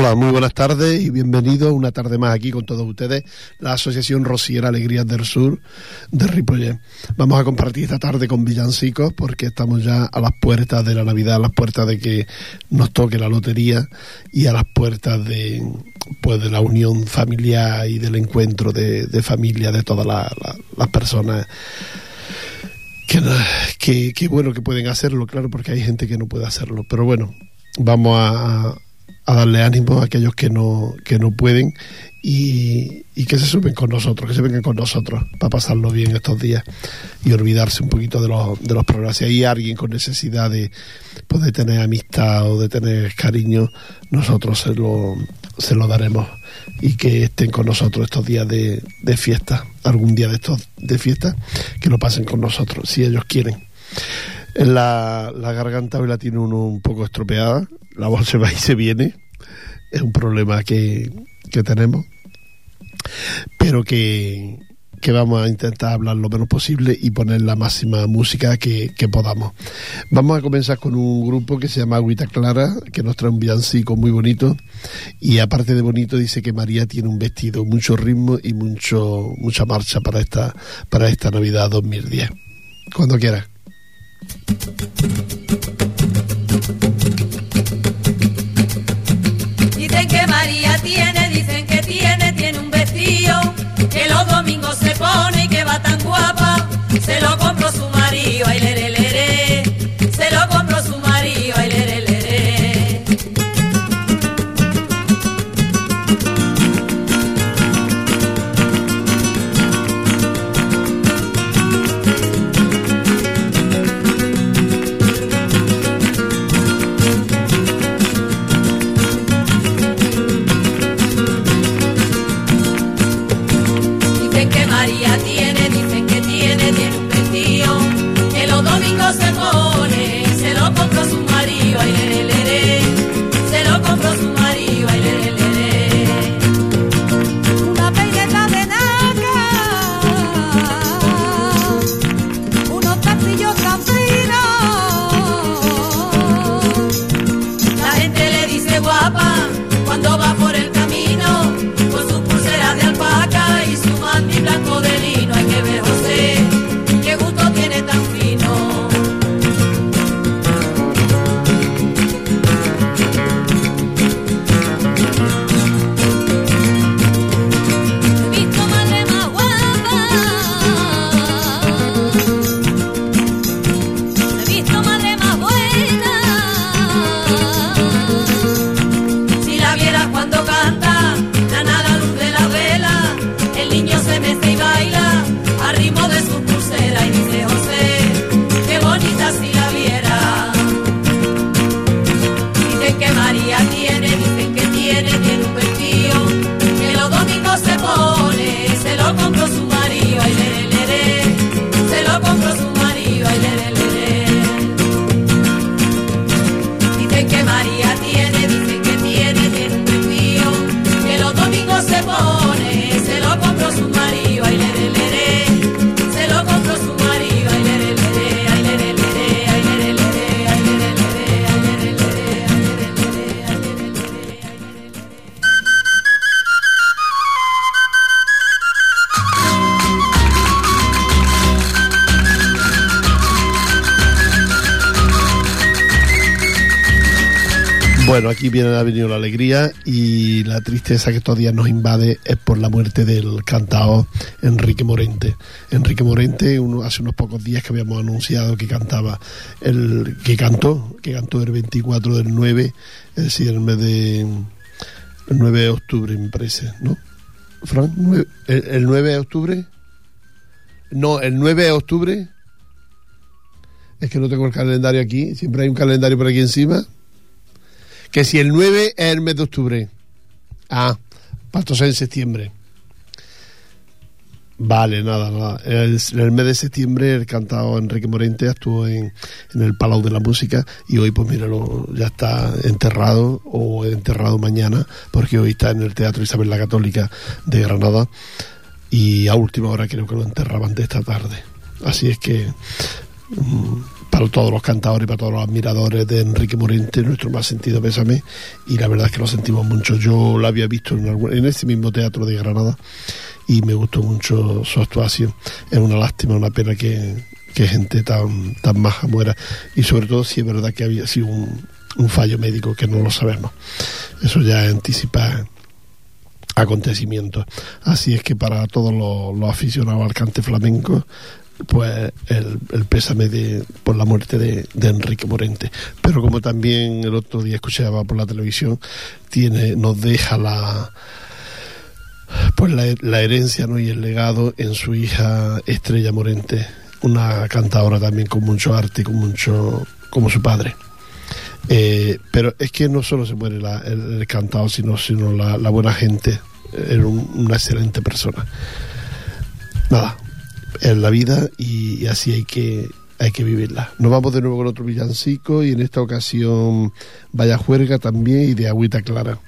Hola, muy buenas tardes y bienvenidos una tarde más aquí con todos ustedes, la Asociación Rociera Alegrías del Sur de Ripollet. Vamos a compartir esta tarde con villancicos porque estamos ya a las puertas de la Navidad, a las puertas de que nos toque la lotería y a las puertas de pues de la unión familiar y del encuentro de, familia de todas las personas que, que, bueno que pueden hacerlo, claro, porque hay gente que no puede hacerlo. Pero bueno, vamos a a darle ánimo a aquellos que no, que no pueden y, que se suben con nosotros, que se vengan con nosotros para pasarlo bien estos días y olvidarse un poquito de los, de los problemas. Si hay alguien con necesidad de, pues, tener amistad o de tener cariño, nosotros se lo, se lo daremos y que estén con nosotros estos días de, de fiesta, algún día de estos de fiesta, que lo pasen con nosotros, si ellos quieren. La, la garganta hoy la tiene uno un poco estropeada, la voz se va y se viene, es un problema que, tenemos, pero que, vamos a intentar hablar lo menos posible y poner la máxima música que, podamos. Vamos a comenzar con un grupo que se llama Agüita Clara, que nos trae un villancico muy bonito y aparte de bonito dice que María tiene un vestido, mucho ritmo y mucho mucha marcha para esta, para esta Navidad 2010. Cuando quieras. Que los domingos se pone y que va tan guapa. Se lo compró su marido, ay, le, viene, ha venido la alegría y la tristeza que estos días nos invade es por la muerte del cantado Enrique Morente. Enrique Morente, uno, hace unos pocos días que habíamos anunciado que cantaba, el que cantó, que cantó el 24 del 9, es decir, el mes de el 9 de octubre, me parece, ¿no? Fran, el, el 9 de octubre. No, el 9 de octubre. Es que no tengo el calendario aquí, siempre hay un calendario por aquí encima que si el 9 es el mes de octubre. Ah, pasó en septiembre. Vale, nada, nada. El- en el mes de septiembre el cantado Enrique Morente actuó en, en el Palau de la Música y hoy pues míralo, ya está enterrado o enterrado mañana porque hoy está en el Teatro Isabel la Católica de Granada y a última hora creo que lo enterraban de esta tarde. Así es que mm, para todos los cantadores y para todos los admiradores de Enrique Morente, nuestro más sentido pésame y la verdad es que lo sentimos mucho. Yo lo había visto en, algún- en ese mismo teatro de Granada y me gustó mucho su actuación. Es una lástima, una pena que, que gente tan, tan maja muera y sobre todo si es verdad que había sido un, un fallo médico que no lo sabemos. Eso ya anticipa acontecimientos. Así es que para todos los, los aficionados al cante flamenco, pues el, pésame de, por la muerte de, Enrique Morente. Pero como también el otro día escuchaba por la televisión, tiene, nos deja la pues la, la herencia ¿no? y el legado en su hija Estrella Morente, una cantadora también con mucho arte con mucho como su padre. Eh, pero es que no solo se muere la- el, el cantado, sino, sino la, la buena gente. Era un- una excelente persona. Nada, es la vida y, así hay que, hay que vivirla. Nos vamos de nuevo con otro villancico y en esta ocasión Vaya Juerga también y de Agüita Clara.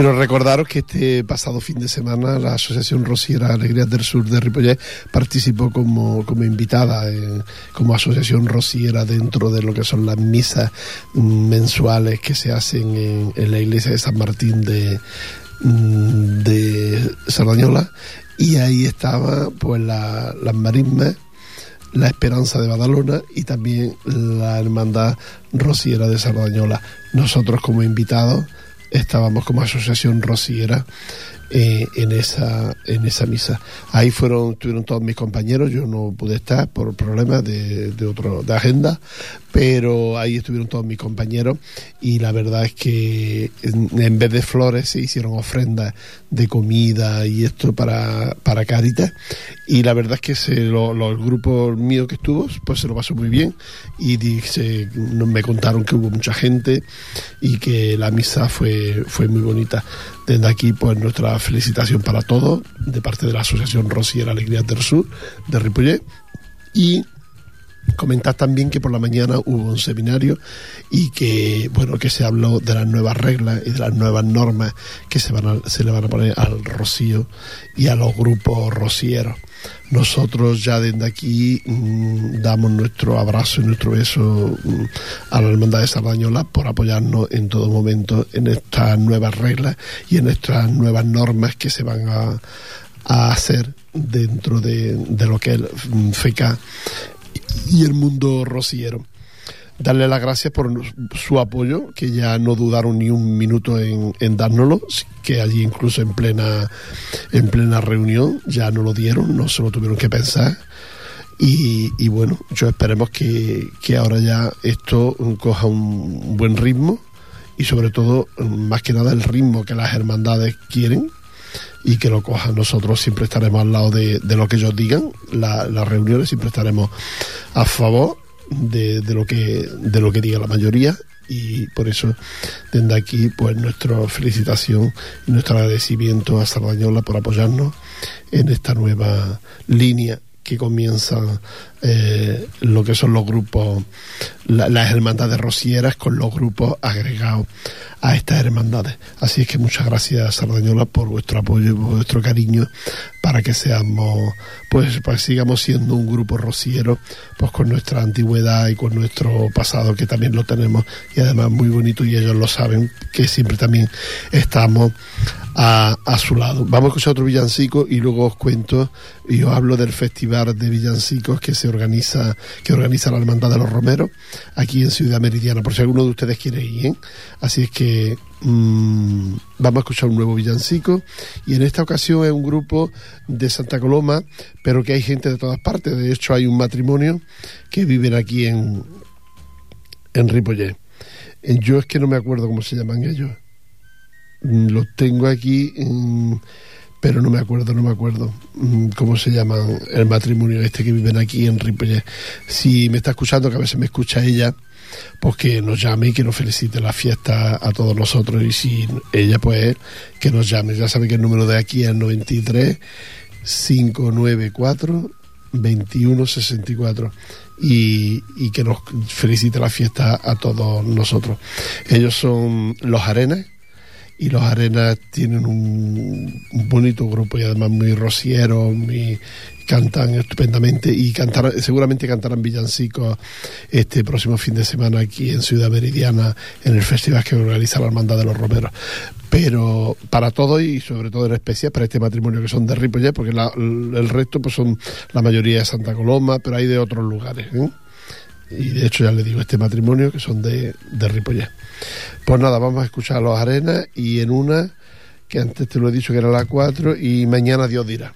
Quiero recordaros que este pasado fin de semana la Asociación Rosiera Alegrías del Sur de Ripollet participó como, como invitada, como asociación rosiera dentro de lo que son las misas mensuales que se hacen en, en la iglesia de San Martín de, de Sardañola y ahí estaba pues la, las marismas la Esperanza de Badalona y también la Hermandad Rosiera de Sardañola. Nosotros como invitados estábamos como asociación rociera eh, en esa en esa misa. Ahí fueron estuvieron todos mis compañeros yo no pude estar por problemas de, de otro de agenda pero ahí estuvieron todos mis compañeros y la verdad es que en, vez de flores se hicieron ofrendas de comida y esto para, para Caritas y la verdad es que se, lo, el grupo mío que estuvo pues se lo pasó muy bien y dice, me contaron que hubo mucha gente y que la misa fue, fue muy bonita. Desde aquí pues nuestra felicitación para todos de parte de la Asociación Rosiera Alegría del Sur de Ripollet y Comentar también que por la mañana hubo un seminario y que bueno que se habló de las nuevas reglas y de las nuevas normas que se van se le van a poner al rocío y a los grupos rocieros. Nosotros ya desde aquí mmm, damos nuestro abrazo y nuestro beso mmm, a la Hermandad de Sardañola por apoyarnos en todo momento en estas nuevas reglas y en estas nuevas normas que se van a, a hacer dentro de, de, lo que es el FECA y el mundo rociero. Darle las gracias por su apoyo, que ya no dudaron ni un minuto en, en dárnoslo, que allí incluso en plena, en plena reunión ya no lo dieron, no se lo tuvieron que pensar. Y, y, bueno, yo esperemos que, que, ahora ya esto coja un buen ritmo y sobre todo, más que nada, el ritmo que las hermandades quieren y que lo cojan. Nosotros siempre estaremos al lado de, de lo que ellos digan, la, las reuniones siempre estaremos a favor de, de, lo que de lo que diga la mayoría y por eso desde aquí pues nuestra felicitación y nuestro agradecimiento a Sardañola por apoyarnos en esta nueva línea que comienzan eh, lo que son los grupos, la, las hermandades rocieras con los grupos agregados a estas hermandades. Así es que muchas gracias, Sardañola, por vuestro apoyo y por vuestro cariño para que seamos, pues sigamos siendo un grupo rociero, pues con nuestra antigüedad y con nuestro pasado, que también lo tenemos, y además muy bonito, y ellos lo saben, que siempre también estamos a, a su lado. Vamos a escuchar otro villancico y luego os cuento y os hablo del festival de villancicos que se organiza, que organiza la Hermandad de los Romeros aquí en Ciudad Meridiana, por si alguno de ustedes quiere ir. ¿eh? Así es que mmm, vamos a escuchar un nuevo villancico y en esta ocasión es un grupo de Santa Coloma, pero que hay gente de todas partes. De hecho, hay un matrimonio que viven aquí en, en Ripollet. Yo es que no me acuerdo cómo se llaman ellos. Los tengo aquí. En, pero no me acuerdo, no me acuerdo mm, cómo se llama el matrimonio este que viven aquí en Ripollet. Si me está escuchando, que a veces me escucha ella, pues que nos llame y que nos felicite la fiesta a todos nosotros. Y si ella, pues que nos llame. Ya sabe que el número de aquí es 93 594 2164 y, y que nos felicite la fiesta a todos nosotros. Ellos son los Arenas y los Arenas tienen un, bonito grupo y además muy rociero, muy, cantan estupendamente y cantarán, seguramente cantarán villancicos este próximo fin de semana aquí en Ciudad Meridiana en el festival que organiza la Hermandad de los Romeros. Pero para todo y sobre todo en especial para este matrimonio que son de Ripollet, porque la, el resto pues son la mayoría de Santa Coloma, pero hay de otros lugares. ¿eh? Y de hecho ya le digo este matrimonio que son de, de. Pues nada, vamos a escuchar a los Arenas y en una que antes te lo he dicho que era la 4 y mañana Dios dirá.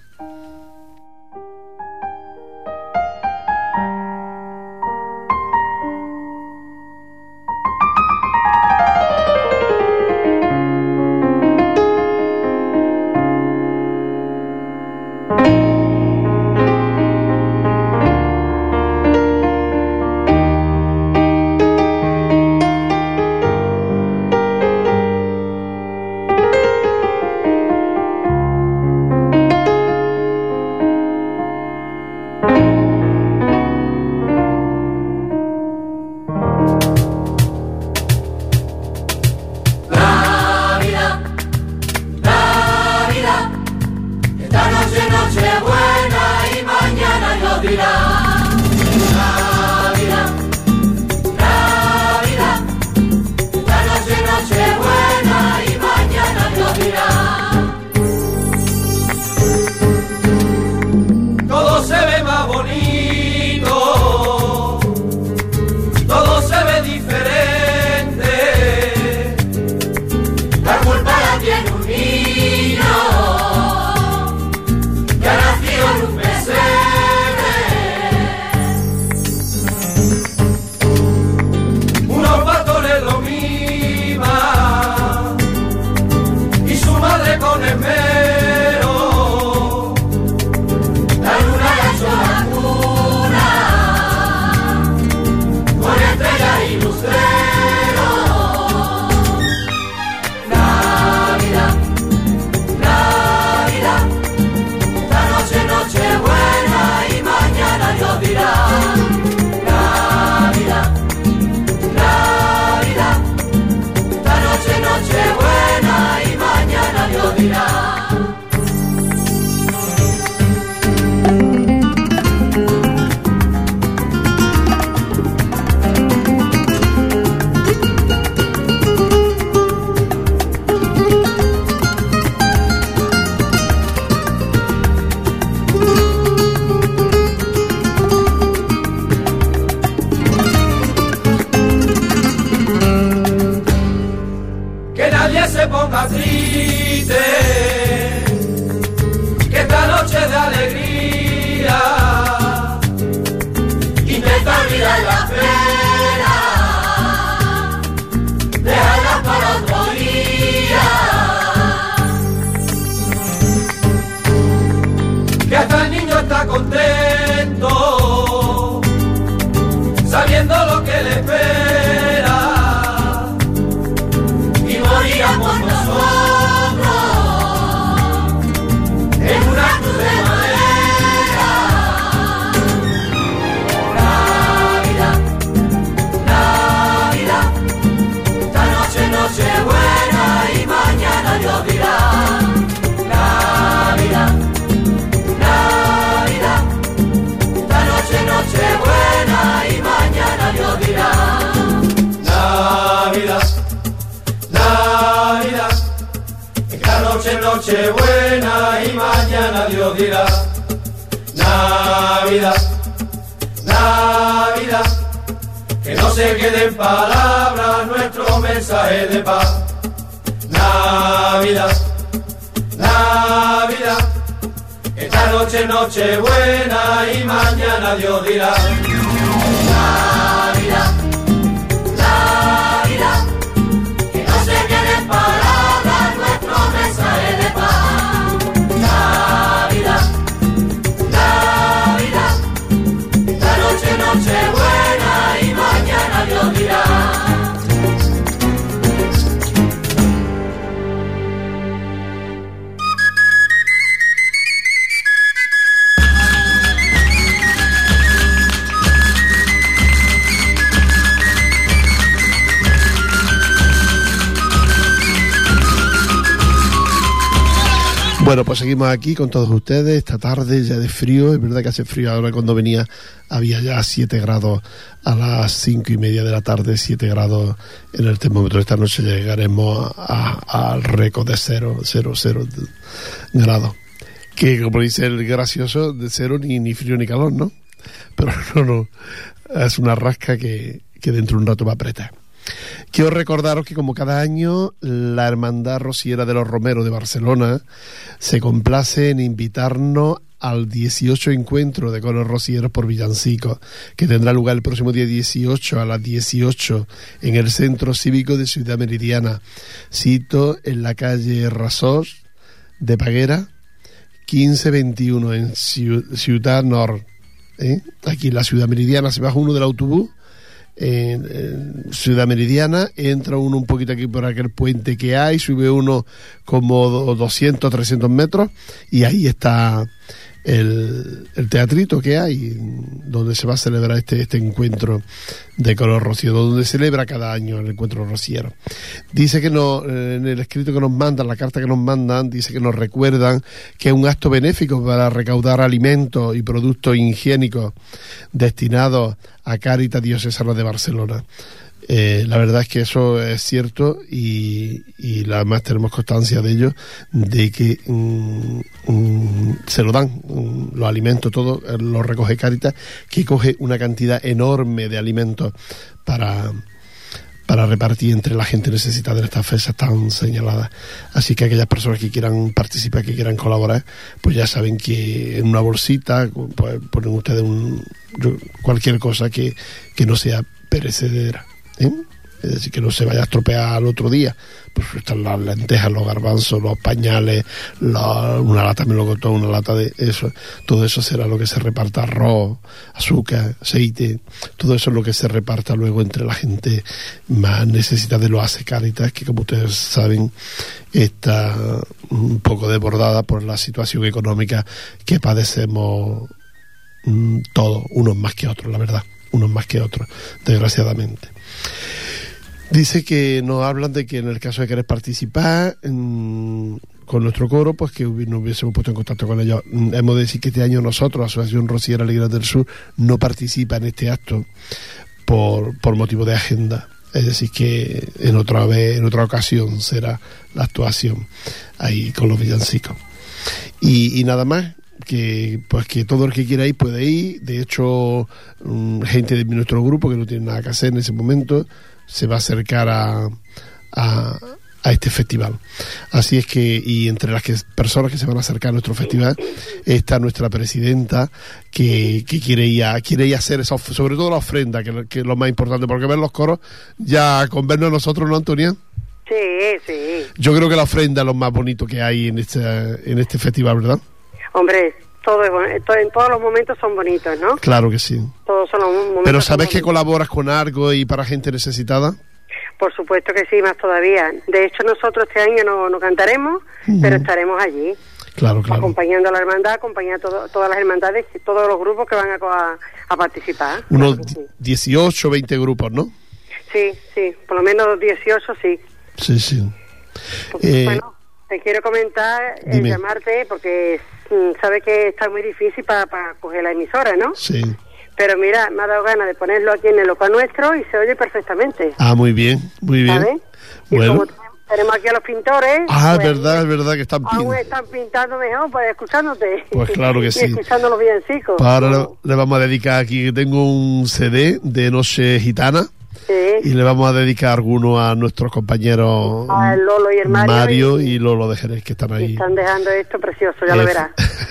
Dirá. Navidad, Navidad, que no se quede en palabras nuestro mensaje de paz. Navidad, Navidad, esta noche noche buena y mañana Dios dirá. Bueno, pues seguimos aquí con todos ustedes esta tarde ya de frío. Es verdad que hace frío ahora cuando venía había ya 7 grados a las cinco y media de la tarde, 7 grados en el termómetro. Esta noche llegaremos al récord de 0, 0, 0 grados. Que como dice el gracioso, de cero ni, ni frío ni calor, ¿no? Pero no, no. Es una rasca que, que dentro de un rato va a apretar. Quiero recordaros que como cada año la Hermandad Rociera de los Romeros de Barcelona se complace en invitarnos al 18 encuentro de coros rocieros por villancicos, que tendrá lugar el próximo día 18 a las 18 en el Centro Cívico de Ciudad Meridiana, sito en la calle Rasos de Paguera, 1521 en Ciu- Ciudad Nord. ¿eh? Aquí en la Ciudad Meridiana se baja uno del autobús en, Ciudad Meridiana, entra uno un poquito aquí por aquel puente que hay, sube uno como do- 200, 300 metros y ahí está el, el, teatrito que hay, donde se va a celebrar este, este encuentro de color rocío, donde celebra cada año el encuentro rociero. Dice que no, en el escrito que nos mandan, la carta que nos mandan, dice que nos recuerdan que es un acto benéfico para recaudar alimentos y productos higiénicos destinados a Caritas Diocesana de Barcelona. Eh, la verdad es que eso es cierto y, y además tenemos constancia de ello, de que mm, mm, se lo dan mm, los alimentos, todo eh, lo recoge Caritas, que coge una cantidad enorme de alimentos para, para repartir entre la gente necesitada en estas fechas tan señaladas. Así que aquellas personas que quieran participar, que quieran colaborar, pues ya saben que en una bolsita pues, ponen ustedes un, cualquier cosa que, que no sea perecedera. ¿Eh? es decir, que no se vaya a estropear al otro día. Pues están las lentejas, los garbanzos, los pañales, una lata de melocotón, una lata de eso. Todo eso será lo que se reparta, arroz, azúcar, aceite. Todo eso es lo que se reparta luego entre la gente más necesitada de los hace caritas, que como ustedes saben está un poco desbordada por la situación económica que padecemos mm, todos, unos más que otros, la verdad, unos más que otros, desgraciadamente. Dice que nos hablan de que en el caso de querer participar en, con nuestro coro, pues que nos hubiésemos puesto en contacto con ellos. Mm, hemos de decir que este año nosotros, la Asociación Rociera Alegría del Sur, no participa en este acto por, por motivo de agenda. Es decir, que en otra vez, en otra ocasión será la actuación ahí con los villancicos. Y nada más, que pues que todo el que quiera ir puede ir. De hecho, um, gente de nuestro grupo que no tiene nada que hacer en ese momento se va a acercar a, a, a, este festival. Así es que, y entre las que, personas que se van a acercar a nuestro festival está nuestra presidenta que, que quiere ir a, quiere ir a hacer eso, sobre todo la ofrenda, que, que es lo más importante, porque ver los coros, ya con vernos nosotros, ¿no, Antonia? Sí, sí. Yo creo que la ofrenda es lo más bonito que hay en este, en este festival, ¿verdad? Hombre, todo, todo, en todos los momentos son bonitos, ¿no? Claro que sí. Todos son los momentos. Pero ¿sabes que colaboras con algo y para gente necesitada? Por supuesto que sí, más todavía. De hecho, nosotros este año no, no cantaremos, uh -huh. pero estaremos allí. Claro, claro. Acompañando a la hermandad, acompañando a todo, todas las hermandades y todos los grupos que van a, a, a participar. Unos claro sí. 18, 20 grupos, ¿no? Sí, sí, por lo menos 18 sí. Sí, sí. Pues, eh, bueno, te quiero comentar, eh, llamarte, porque mm, sabe que está muy difícil para pa coger la emisora, ¿no? Sí. Pero mira, me ha dado ganas de ponerlo aquí en el local nuestro y se oye perfectamente. Ah, muy bien, muy bien. ¿Sabes? Y bueno. como tenemos aquí a los pintores. Ah, pues, es verdad, es verdad que están pintando. Aún están pintando mejor, pues escuchándote. Pues claro que y sí. escuchando los villancicos. Ahora le, le vamos a dedicar aquí, tengo un CD de Noche Gitana. Sí. Y le vamos a dedicar alguno a nuestros compañeros a Lolo y el Mario, Mario y, y, Lolo de Jerez que están ahí. Están dejando esto precioso, ya lo verás.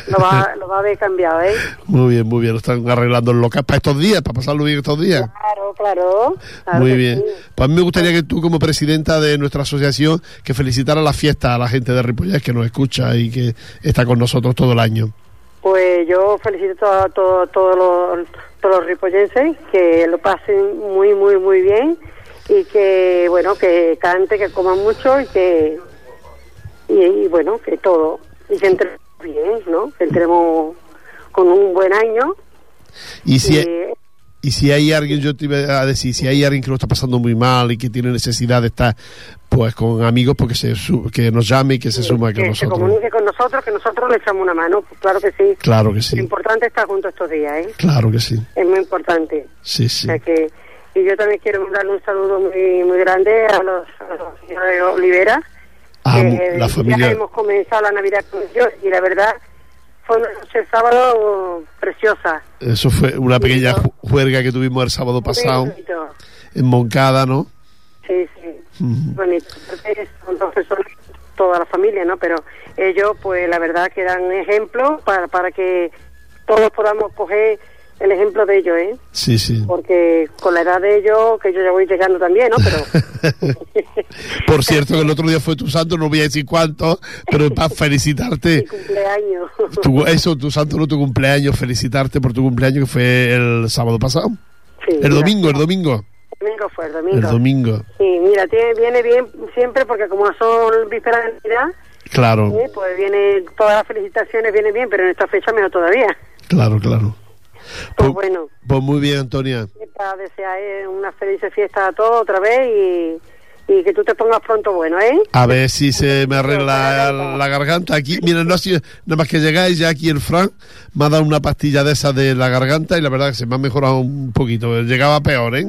Lo va, lo va a ver cambiado, ¿eh? Muy bien, muy bien. Lo están arreglando el local para estos días, para pasarlo bien estos días. Claro, claro. claro muy bien. Sí. Pues a mí me gustaría que tú, como presidenta de nuestra asociación, que felicitara la fiesta a la gente de Ripollet que nos escucha y que está con nosotros todo el año. Pues yo felicito a todos todo, todo los, todos los ripollenses que lo pasen muy, muy, muy bien y que, bueno, que cante, que coman mucho y que, y, y bueno, que todo, y que entremos bien, ¿no? Que entremos con un buen año. Y si, y, y si hay alguien, yo te iba a decir, si hay alguien que lo está pasando muy mal y que tiene necesidad de estar pues con amigos, porque se que nos llame y que se suma que con nosotros. Que se comunique con nosotros, que nosotros le echamos una mano, pues claro que sí. Claro que sí. Lo importante es estar juntos estos días, ¿eh? Claro que sí. Es muy importante. Sí, sí. O sea que, y yo también quiero mandarle un saludo muy muy grande a los, a los señores Olivera. Ah, que la familia. Ya hemos comenzado la Navidad con ellos y la verdad fue una noche sábado preciosa. Eso fue una pequeña juerga que tuvimos el sábado pasado en Moncada, ¿no? Sí, sí. -huh. Bonito. Son dos personas, toda la familia, ¿no? Pero ellos, pues la verdad que dan ejemplo para, para que todos podamos coger el ejemplo de ellos, ¿eh? Sí, sí. Porque con la edad de ellos, que yo ya voy llegando también, ¿no? Pero... Por cierto, que el otro día fue tu santo, no voy a decir cuánto, pero para felicitarte. Mi cumpleaños. Tu, eso, tu santo no tu cumpleaños, felicitarte por tu cumpleaños que fue el sábado pasado. Sí, el domingo, el domingo. El domingo fue, el domingo. El domingo. Sí, mira, tiene, viene bien siempre porque como son vísperas de Navidad, Claro, ¿eh? Pues viene, todas las felicitaciones vienen bien, pero en esta fecha mejor todavía. claro, claro. Pues bueno, Pues muy bien, Antonia. para desear eh, una feliz fiesta a todos otra vez y, y que tú te pongas pronto bueno, ¿eh? A ver si se me arregla la garganta aquí. Mira, no ha sido, nada más que llegáis ya aquí el Fran me ha dado una pastilla de esa de la garganta y la verdad que se me ha mejorado un poquito. Llegaba peor, ¿eh?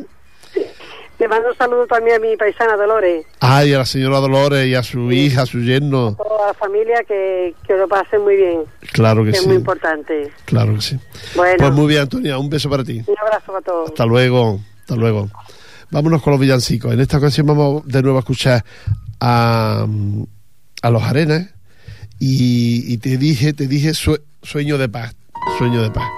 Le mando un saludo también a mi paisana Dolores, Ay, a la señora Dolores y a su hija, a su yerno. a toda la familia, que, que lo pasen muy bien, Claro que que es sí. muy importante. Claro que sí. Bueno, Pues muy bien, Antonia, un beso para ti. un abrazo para todos. Hasta luego, hasta luego. Vámonos con los villancicos. En esta ocasión vamos de nuevo a escuchar a, a los arenas y, y te dije, te dije sue- sueño de paz, sueño de paz.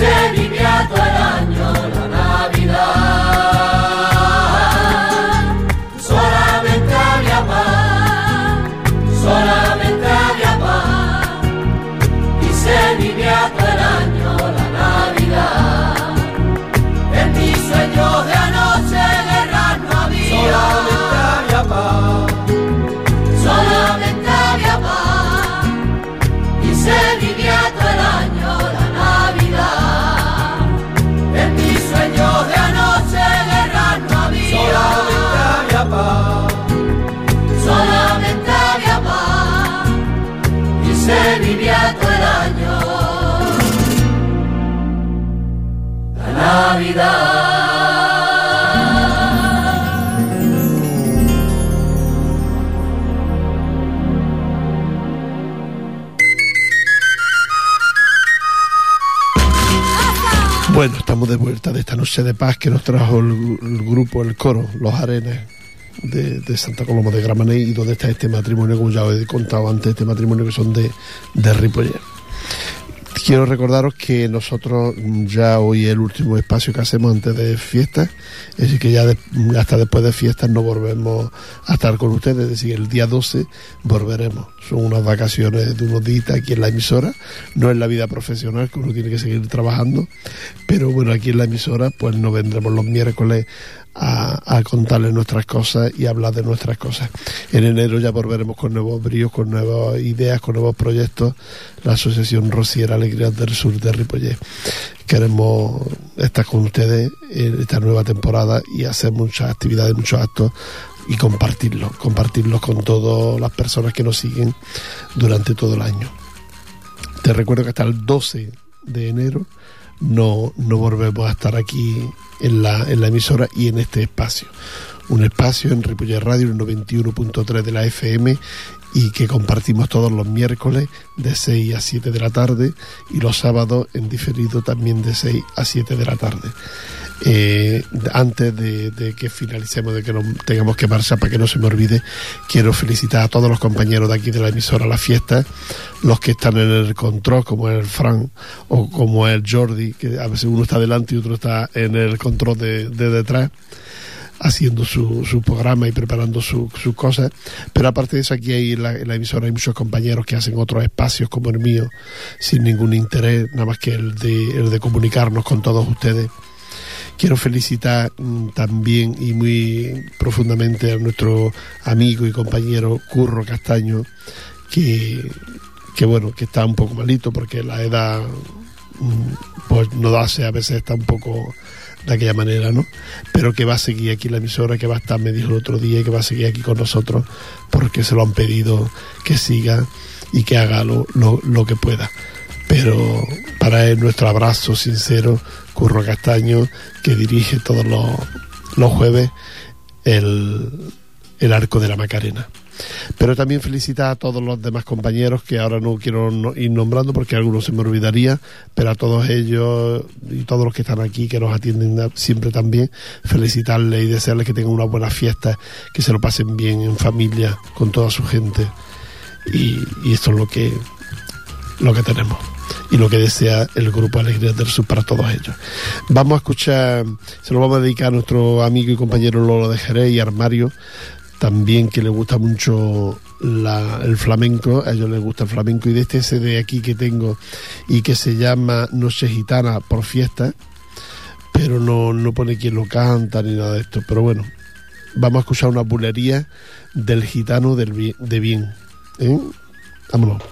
Se todo Bueno, estamos de vuelta de esta noche de paz que nos trajo el, grupo, el coro, los arenes, de, Santa Coloma de Gramenet. Y donde está este matrimonio, como ya os he contado antes, este matrimonio que son de, de Quiero recordaros que nosotros mm, ya hoy el último espacio que hacemos antes de fiestas, es decir, que ya de- hasta después de fiestas no volvemos a estar con ustedes, es decir, el día 12 volveremos. Son unas vacaciones de unos días aquí en la emisora, no es la vida profesional que uno tiene que seguir trabajando, pero bueno, aquí en la emisora pues no vendremos los miércoles a, a contarles nuestras cosas y hablar de nuestras cosas. En enero ya volveremos con nuevos bríos, con nuevas ideas, con nuevos proyectos. La Asociación Rociera Alegría del Sur de Ripollet. Queremos estar con ustedes en esta nueva temporada y hacer muchas actividades, muchos actos y compartirlos, compartirlos con todas las personas que nos siguen durante todo el año. Te recuerdo que hasta el 12 de enero no, no volvemos a estar aquí en la, en la emisora y en este espacio. Un espacio en Ripollet Radio, el 91.3 de la FM y que compartimos todos los miércoles de 6 a 7 de la tarde y los sábados en diferido también de 6 a 7 de la tarde. Eh, antes de, de que finalicemos, de que nos tengamos que marchar, para que no se me olvide, quiero felicitar a todos los compañeros de aquí de la emisora La Fiesta, los que están en el control, como el Fran o como el Jordi, que a veces uno está delante y otro está en el control de, de detrás haciendo su, su programa y preparando su- sus cosas. Pero aparte de eso, aquí hay en la, en la emisora hay muchos compañeros que hacen otros espacios como el mío, sin ningún interés, nada más que el de, el de comunicarnos con todos ustedes. Quiero felicitar mm, también y muy profundamente a nuestro amigo y compañero Curro Castaño, que, que bueno, que está un poco malito porque la edad mm, pues no hace, a veces está un poco de aquella manera, ¿no? Pero que va a seguir aquí en la emisora, que va a estar, me dijo el otro día, que va a seguir aquí con nosotros porque se lo han pedido que siga y que haga lo, lo, lo que pueda. Pero para él nuestro abrazo sincero, Curro Castaño, que dirige todos los, los jueves el, el Arco de la Macarena. Pero también felicitar a todos los demás compañeros que ahora no quiero ir nombrando porque algunos se me olvidaría, pero a todos ellos y todos los que están aquí, que nos atienden siempre también, felicitarles y desearles que tengan una buena fiesta, que se lo pasen bien en familia, con toda su gente. Y, y esto es lo que, lo que tenemos y lo que desea el grupo Alegría del Sur para todos ellos. Vamos a escuchar, se lo vamos a dedicar a nuestro amigo y compañero Lolo de Jerez y Armario, también que le gusta mucho la- el flamenco, a ellos les gusta el flamenco y de este CD aquí que tengo y que se llama Noche Gitana por fiesta, pero no, no pone quién lo canta ni nada de esto, pero bueno, vamos a escuchar una bulería del gitano del de bien. ¿eh? Vámonos.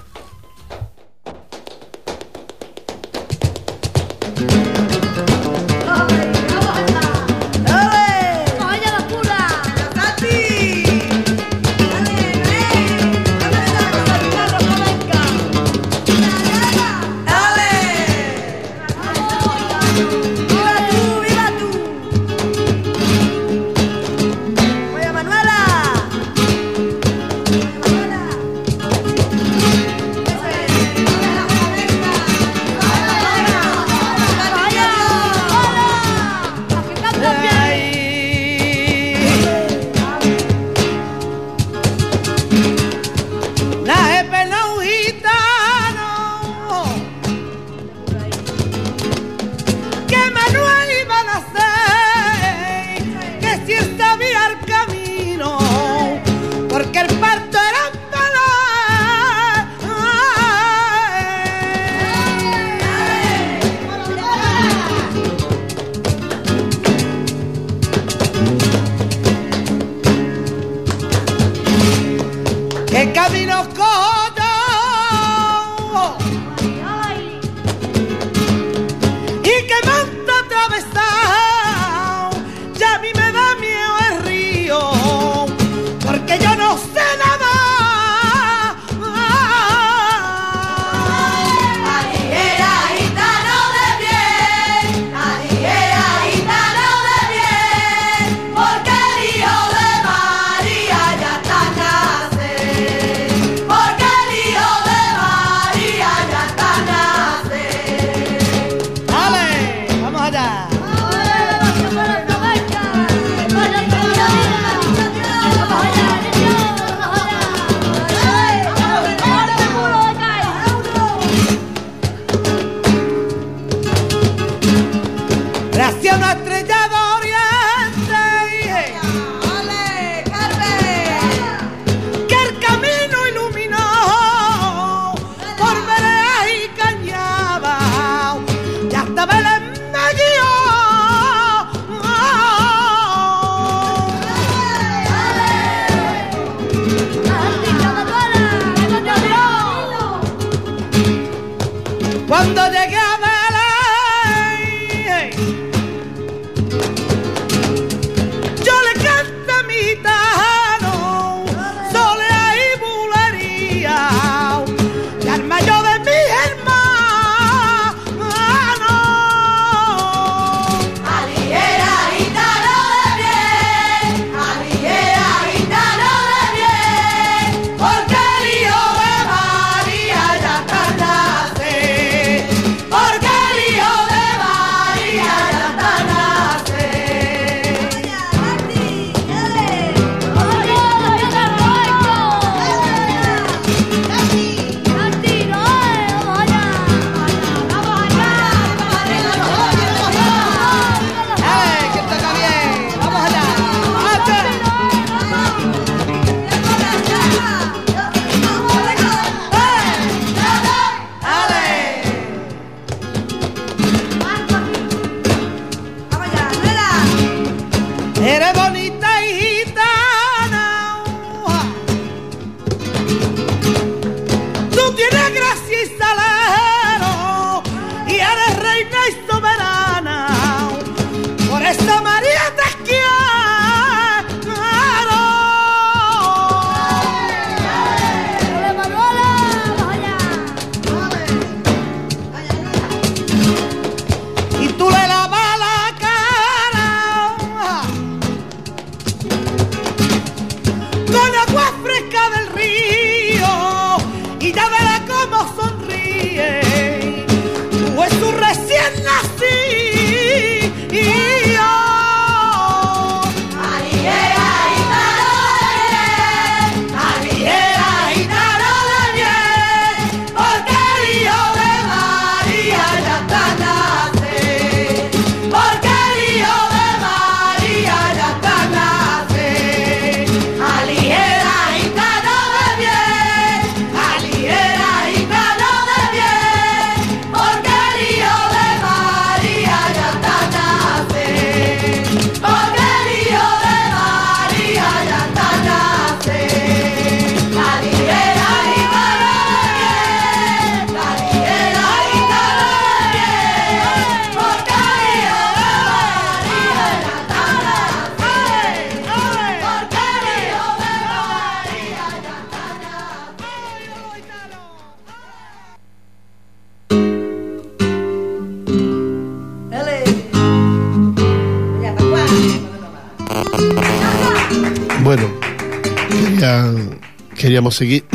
Queríamos seguir.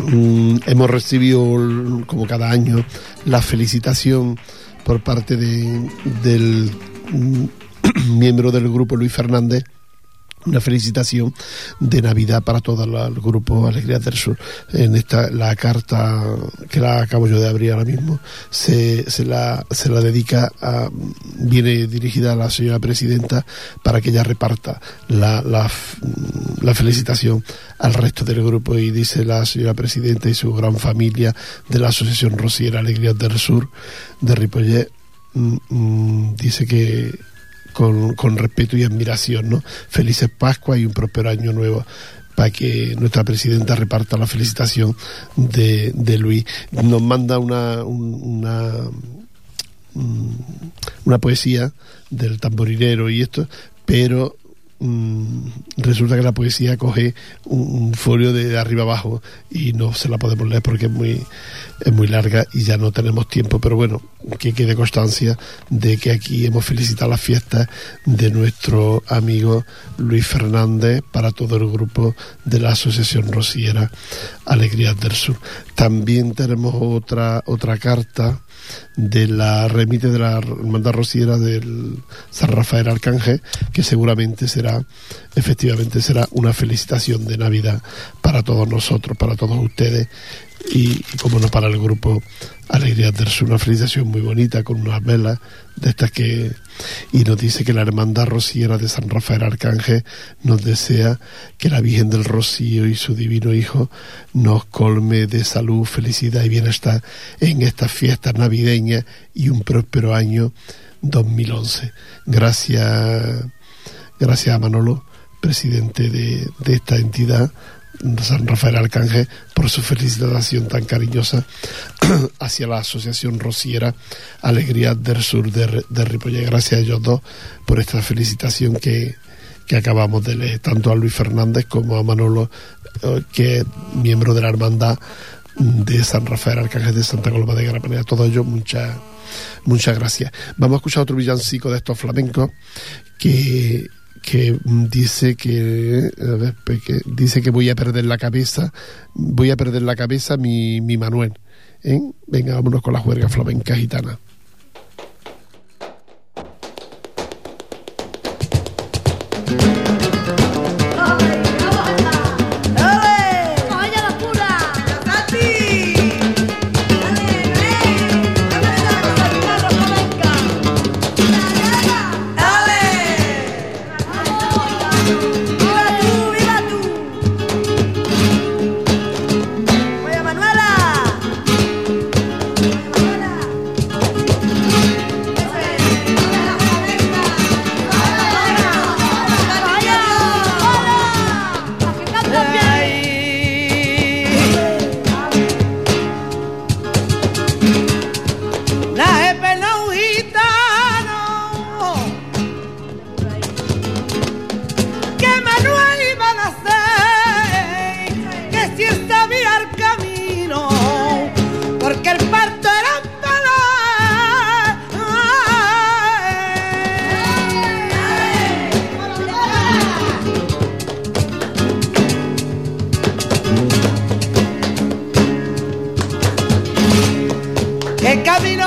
Mm, Hemos recibido, como cada año, la felicitación por parte de, del mm, miembro del grupo Luis Fernández una felicitación de Navidad para todo el grupo Alegrías del Sur. En esta la carta que la acabo yo de abrir ahora mismo se, se la se la dedica a viene dirigida a la señora presidenta para que ella reparta la, la, la felicitación al resto del grupo y dice la señora presidenta y su gran familia de la Asociación Rosiera Alegrías del Sur de Ripollet mm, mm, dice que con, con respeto y admiración, ¿no? Felices Pascua y un próspero año nuevo para que nuestra presidenta reparta la felicitación de, de Luis. Nos manda una, un- una, mm, una poesía del tamborilero y esto, pero mm, resulta que la poesía coge un, un folio de arriba abajo y no se la podemos leer porque es muy es muy larga y ya no tenemos tiempo. Pero bueno que quede constancia de que aquí hemos felicitado las fiestas de nuestro amigo Luis Fernández para todo el grupo de la Asociación Rosiera Alegrías del Sur. También tenemos otra otra carta de la remite de la hermandad rociera del San Rafael Arcángel, que seguramente será, efectivamente será una felicitación de Navidad para todos nosotros, para todos ustedes y, como no para el grupo Alegrías del Sur, una felicitación muy bonita con unas velas de estas que y nos dice que la hermandad rociera de San Rafael Arcángel nos desea que la Virgen del Rocío y su divino Hijo nos colme de salud, felicidad y bienestar en estas fiestas navideñas y un próspero año 2011. Gracias, gracias a Manolo, presidente de, de esta entidad San Rafael Arcángel por su felicitación tan cariñosa hacia la Asociación Rociera Alegría del Sur de, de. Gracias a ellos dos por esta felicitación que, que acabamos de leer, tanto a Luis Fernández como a Manolo, eh, que es miembro de la hermandad de San Rafael Arcángel de Santa Coloma de Gramenet. A todos ellos, muchas muchas gracias. Vamos a escuchar otro villancico de estos flamencos que que dice pe- que dice que voy a perder la cabeza voy a perder la cabeza mi, mi Manuel ¿eh? venga vámonos con la juerga flamenca gitana que caminos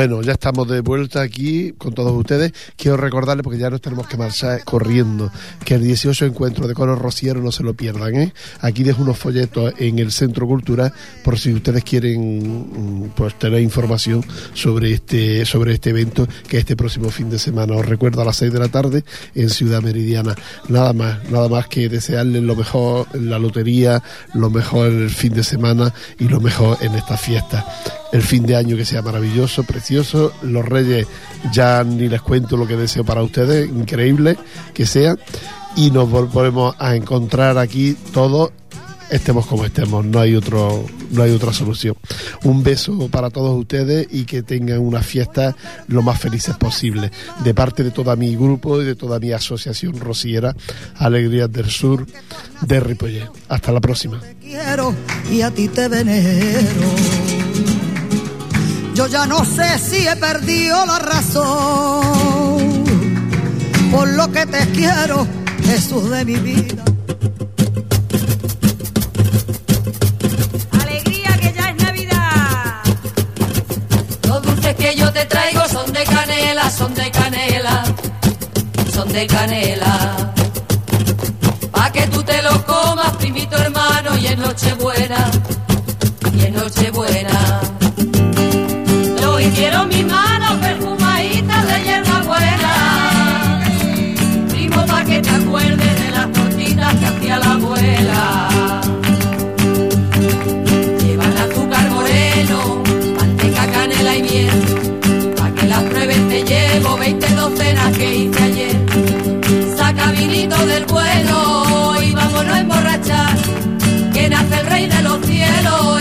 Bueno, ya estamos de vuelta aquí con todos ustedes. Quiero recordarles, porque ya nos tenemos que marchar corriendo, que el 18 encuentro de Coro Rociero no se lo pierdan. ¿eh? Aquí dejo unos folletos en el Centro Cultural por si ustedes quieren mm, pues tener información sobre este, sobre este evento que este próximo fin de semana. Os recuerdo a las 6 de la tarde en Ciudad Meridiana. Nada más, nada más que desearles lo mejor en la lotería, lo mejor en el fin de semana y lo mejor en esta fiesta el fin de año que sea maravilloso, precioso. Los Reyes ya ni les cuento lo que deseo para ustedes, increíble que sea. Y nos volvemos a encontrar aquí todos, estemos como estemos, no hay otro, no hay otra solución. Un beso para todos ustedes y que tengan una fiesta lo más felices posible. De parte de todo mi grupo y de toda mi asociación rociera, Alegrías del Sur de Ripollet. Hasta la próxima. te quiero y a ti te venero. Yo ya no sé si he perdido la razón. Por lo que te quiero, Jesús de mi vida. Alegría que ya es Navidad. Los dulces que yo te traigo son de canela, son de canela, son de canela. Pa' que tú te los comas, primito hermano, y en Nochebuena Quiero mis manos perfumaditas de hierba buena. Primo, pa' que te acuerdes de las tortitas que hacía la abuela. Llevan azúcar moreno, manteca, canela y miel. Pa' que las pruebes te llevo 20 docenas que hice ayer. Saca vinito del bueno y vámonos a emborrachar. Que nace el rey de los cielos.